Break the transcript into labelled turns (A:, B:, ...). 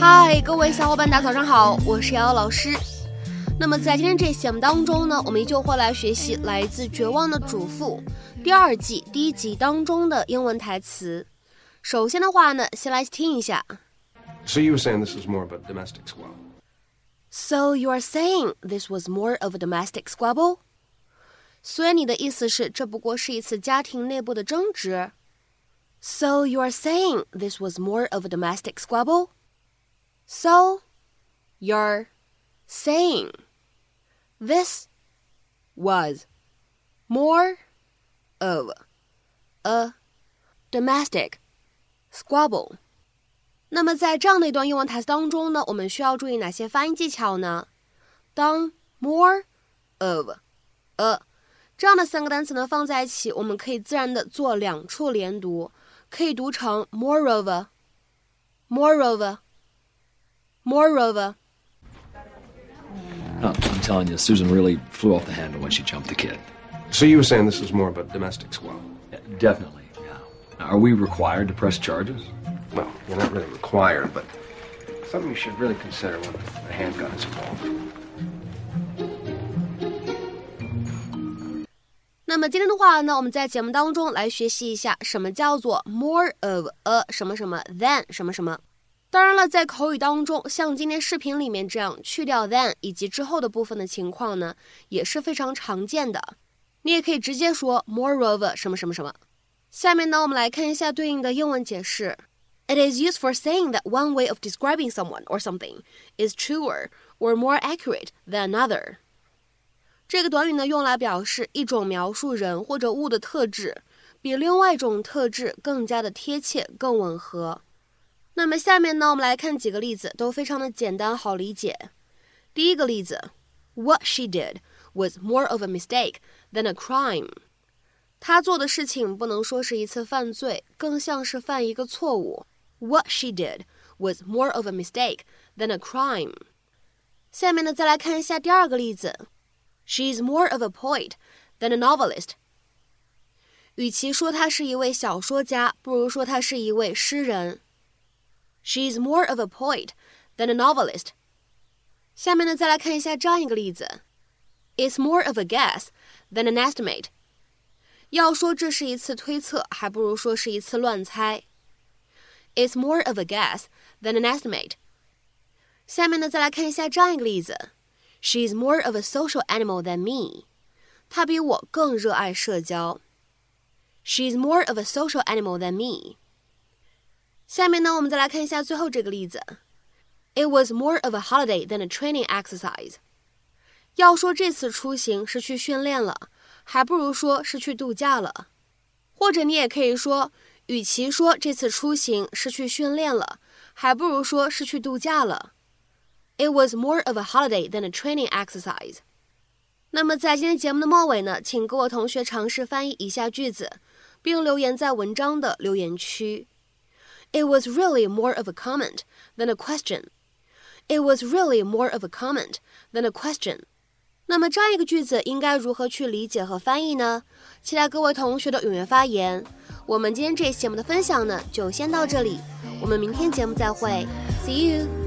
A: hi 各位小伙伴大家早上好我是瑶瑶老师。那么在今天这节目当中呢我们依旧会来学习来自绝望的主妇第二季第一集当中的英文台词。首先的话呢先来听一下。
B: Soyoure saying this is more domestics
A: So you are saying this was more of a domestic squabble？所以你的意思是，这不过是一次家庭内部的争执。So you are saying this was more of a domestic squabble? So you're saying this was more of a domestic squabble. 那么在这样的一段英文台词当中呢，我们需要注意哪些发音技巧呢？当 more of a 这样的三个单词呢放在一起，我们可以自然的做两处连读，可以读成 moreover，moreover，moreover。
C: Uh, I'm telling you, Susan really flew off the handle when she jumped the kid.
B: So you were saying this is more of a domestic squabble?
C: Yeah, definitely, yeah. Now, are we required to press charges?
B: Well, you're not really required, but something you should really consider when a handgun is involved.
A: 那么今天的话呢，我们在节目当中来学习一下什么叫做 more of a 什么什么 than 什么什么。当然了，在口语当中，像今天视频里面这样去掉 than 以及之后的部分的情况呢，也是非常常见的。你也可以直接说 more of 什么什么什么。下面呢，我们来看一下对应的英文解释。It is used for saying that one way of describing someone or something is truer or more accurate than another. 这个短语呢，用来表示一种描述人或者物的特质，比另外一种特质更加的贴切、更吻合。那么下面呢，我们来看几个例子，都非常的简单好理解。第一个例子，What she did was more of a mistake than a crime。她做的事情不能说是一次犯罪，更像是犯一个错误。 What she did was more of a mistake than a crime。下面呢，再来看一下第二个例子。She's more of a poet than a novelist。与其说她是一位小说家，不如说她是一位诗人。She's more of a poet than a novelist。下面呢，再来看一下这样一个例子：It's more of a guess than an estimate。要说这是一次推测，还不如说是一次乱猜。 It's more of a guess than an estimate。下面呢，再来看一下这样一个例子。She's more of a social animal than me. 她比我更热爱社交。She's more of a social animal than me. 下面呢，我们再来看一下最后这个例子。It was more of a holiday than a training exercise. 要说这次出行是去训练了，还不如说是去度假了。或者你也可以说， 与其说这次出行是去训练了，还不如说是去度假了。It was more of a holiday than a training exercise. 那么在今天节目的末尾呢，请各位同学尝试翻译以下句子，并留言在文章的留言区。It was really more of a comment than a question. It was really more of a comment than a question. 那么这样一个句子应该如何去理解和翻译呢？期待各位同学的踊跃发言。我们今天这期节目的分享呢，就先到这里，我们明天节目再会，See you.